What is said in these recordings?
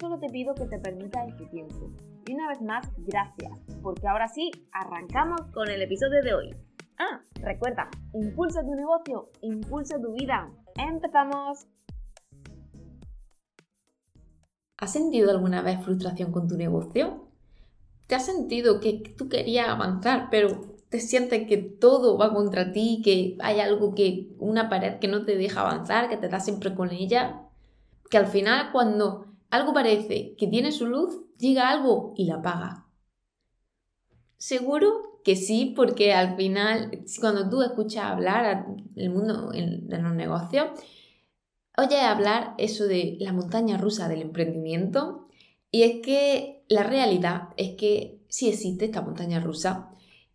solo te pido que te permitas este tiempo. Y una vez más, gracias, porque ahora sí, arrancamos con el episodio de hoy. Ah, recuerda, impulsa tu negocio, impulsa tu vida. ¡Empezamos! ¿Has sentido alguna vez frustración con tu negocio? ¿Te has sentido que tú querías avanzar, pero te sientes que todo va contra ti, que hay algo que, una pared que no te deja avanzar, que te da siempre con ella? Que al final cuando algo parece que tiene su luz, llega algo y la apaga. Seguro que sí, porque al final, cuando tú escuchas hablar el mundo de los negocios, oyes hablar eso de la montaña rusa del emprendimiento. Y es que la realidad es que sí existe esta montaña rusa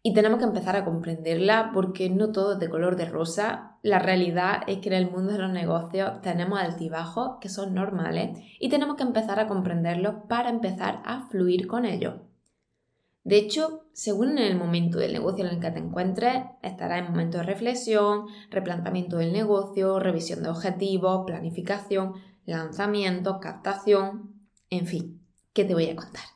y tenemos que empezar a comprenderla porque no todo es de color de rosa. La realidad es que en el mundo de los negocios tenemos altibajos que son normales y tenemos que empezar a comprenderlos para empezar a fluir con ellos. De hecho, según en el momento del negocio en el que te encuentres, estará en momento de reflexión, replanteamiento del negocio, revisión de objetivos, planificación, lanzamiento, captación, en fin, ¿qué te voy a contar?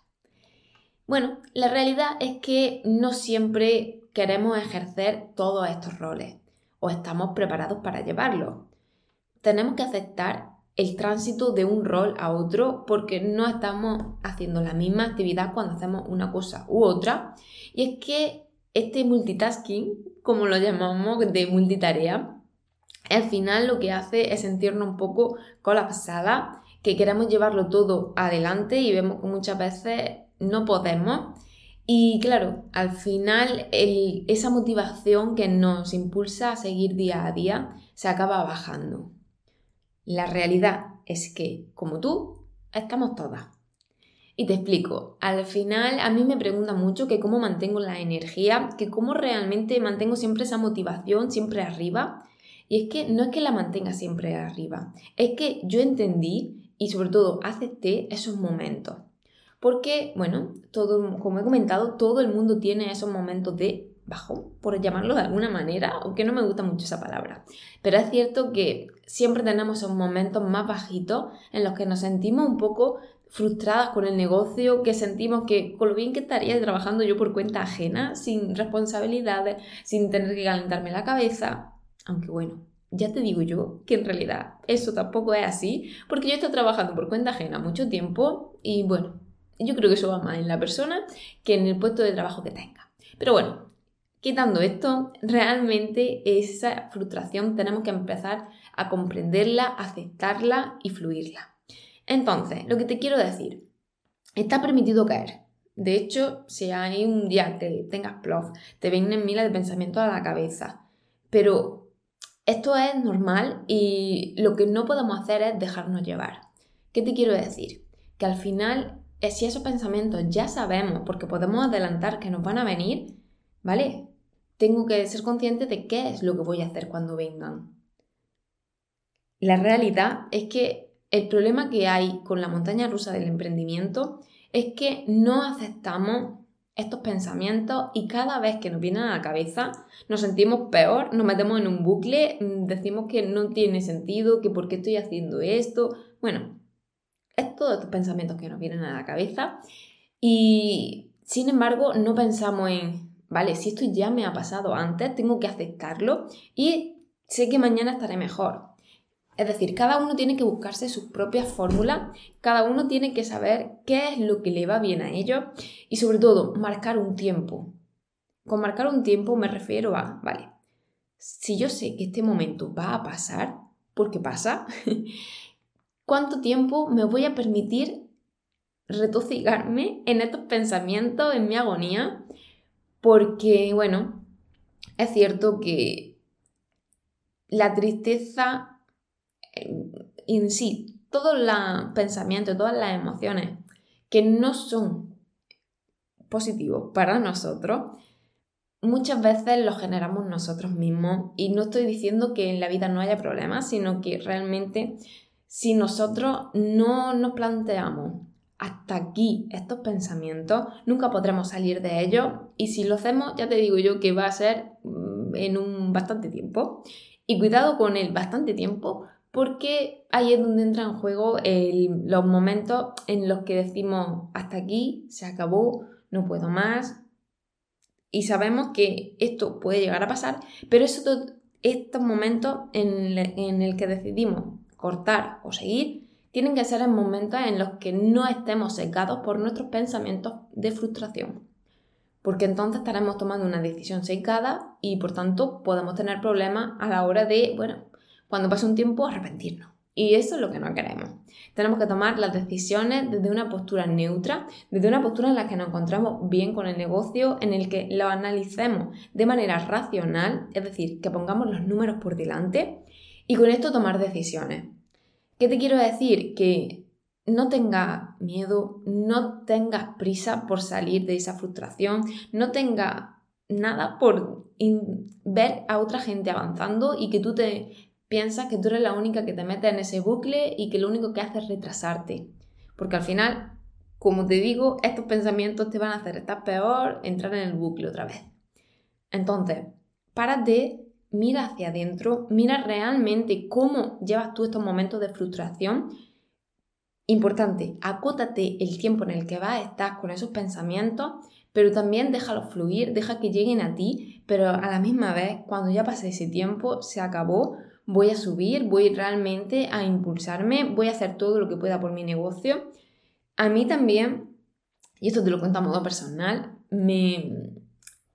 Bueno, la realidad es que no siempre queremos ejercer todos estos roles o estamos preparados para llevarlos. Tenemos que aceptar el tránsito de un rol a otro porque no estamos haciendo la misma actividad cuando hacemos una cosa u otra. Y es que este multitasking, como lo llamamos de multitarea, al final lo que hace es sentirnos un poco colapsada, que queremos llevarlo todo adelante y vemos que muchas veces no podemos. Y claro, al final esa motivación que nos impulsa a seguir día a día se acaba bajando. La realidad es que, como tú, estamos todas. Y te explico, al final a mí me pregunta mucho que cómo mantengo la energía, que cómo realmente mantengo siempre esa motivación siempre arriba. Y es que no es que la mantenga siempre arriba, es que yo entendí y sobre todo acepté esos momentos. Porque, bueno, todo, como he comentado, todo el mundo tiene esos momentos de bajo, por llamarlo de alguna manera, aunque no me gusta mucho esa palabra. Pero es cierto que siempre tenemos esos momentos más bajitos en los que nos sentimos un poco frustradas con el negocio, que sentimos que con lo bien que estaría trabajando yo por cuenta ajena, sin responsabilidades, sin tener que calentarme la cabeza. Aunque bueno, ya te digo yo que en realidad eso tampoco es así, porque yo estoy trabajando por cuenta ajena mucho tiempo y bueno, yo creo que eso va más en la persona que en el puesto de trabajo que tenga. Pero bueno, Quitando esto, realmente esa frustración tenemos que empezar a comprenderla, aceptarla y fluirla. Entonces, lo que te quiero decir, está permitido caer. De hecho, si hay un día que tengas plof, te vienen miles de pensamientos a la cabeza. Pero esto es normal y lo que no podemos hacer es dejarnos llevar. ¿Qué te quiero decir? Que al final, si esos pensamientos ya sabemos, porque podemos adelantar que nos van a venir, ¿vale? tengo que ser consciente de qué es lo que voy a hacer cuando vengan. La realidad es que el problema que hay con la montaña rusa del emprendimiento es que no aceptamos estos pensamientos y cada vez que nos vienen a la cabeza nos sentimos peor, nos metemos en un bucle, mm, decimos que no tiene sentido, que por qué estoy haciendo esto. Bueno, es todos estos pensamientos que nos vienen a la cabeza y sin embargo no pensamos en ¿vale? Si esto ya me ha pasado antes, tengo que aceptarlo y sé que mañana estaré mejor. Es decir, cada uno tiene que buscarse sus propias fórmulas, cada uno tiene que saber qué es lo que le va bien a ellos y sobre todo marcar un tiempo. Con marcar un tiempo me refiero a, vale, si yo sé que este momento va a pasar, porque pasa, ¿cuánto tiempo me voy a permitir retocigarme en estos pensamientos, en mi agonía? porque, bueno, es cierto que la tristeza en sí todos los pensamientos, todas las emociones que no son positivos para nosotros, muchas veces los generamos nosotros mismos. Y no estoy diciendo que en la vida no haya problemas, sino que realmente si nosotros no nos planteamos hasta aquí estos pensamientos, nunca podremos salir de ellos y si lo hacemos, ya te digo yo que va a ser mm, en un bastante tiempo. Y cuidado con el bastante tiempo porque ahí es donde entra en juego los momentos en los que decimos hasta aquí, se acabó, no puedo más. Y sabemos que esto puede llegar a pasar, pero estos momentos en, en el que decidimos cortar o seguir tienen que ser en momentos en los que no estemos secados por nuestros pensamientos de frustración. Porque entonces estaremos tomando una decisión secada y por tanto podemos tener problemas a la hora de, bueno, cuando pase un tiempo arrepentirnos. Y eso es lo que no queremos. Tenemos que tomar las decisiones desde una postura neutra, desde una postura en la que nos encontramos bien con el negocio, en el que lo analicemos de manera racional, es decir, que pongamos los números por delante y con esto tomar decisiones. ¿Qué te quiero decir? Que no tengas miedo, no tengas prisa por salir de esa frustración, no tengas nada por ver a otra gente avanzando y que tú te piensas que tú eres la única que te mete en ese bucle y que lo único que hace es retrasarte. Porque al final, como te digo, estos pensamientos te van a hacer estar peor, entrar en el bucle otra vez. Entonces, párate mira hacia adentro, mira realmente cómo llevas tú estos momentos de frustración. Importante, acótate el tiempo en el que vas a estar con esos pensamientos, pero también déjalos fluir, deja que lleguen a ti, pero a la misma vez, cuando ya pase ese tiempo, se acabó, voy a subir, voy realmente a impulsarme, voy a hacer todo lo que pueda por mi negocio. A mí también, y esto te lo cuento a modo personal, me,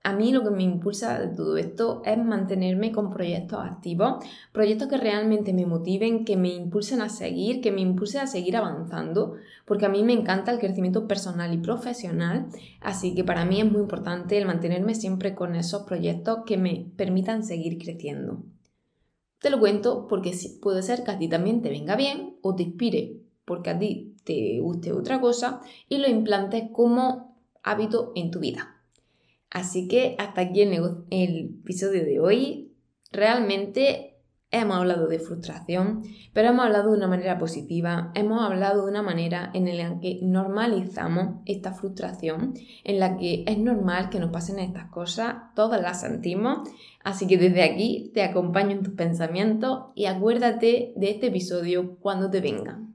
a mí lo que me impulsa de todo esto es mantenerme con proyectos activos, proyectos que realmente me motiven, que me impulsen a seguir, que me impulsen a seguir avanzando, porque a mí me encanta el crecimiento personal y profesional, así que para mí es muy importante el mantenerme siempre con esos proyectos que me permitan seguir creciendo. Te lo cuento porque puede ser que a ti también te venga bien o te inspire porque a ti te guste otra cosa y lo implantes como hábito en tu vida. Así que hasta aquí el, episodio de hoy. Realmente hemos hablado de frustración, pero hemos hablado de una manera positiva, hemos hablado de una manera en la que normalizamos esta frustración, en la que es normal que nos pasen estas cosas, todas las sentimos, así que desde aquí te acompaño en tus pensamientos y acuérdate de este episodio cuando te vengan.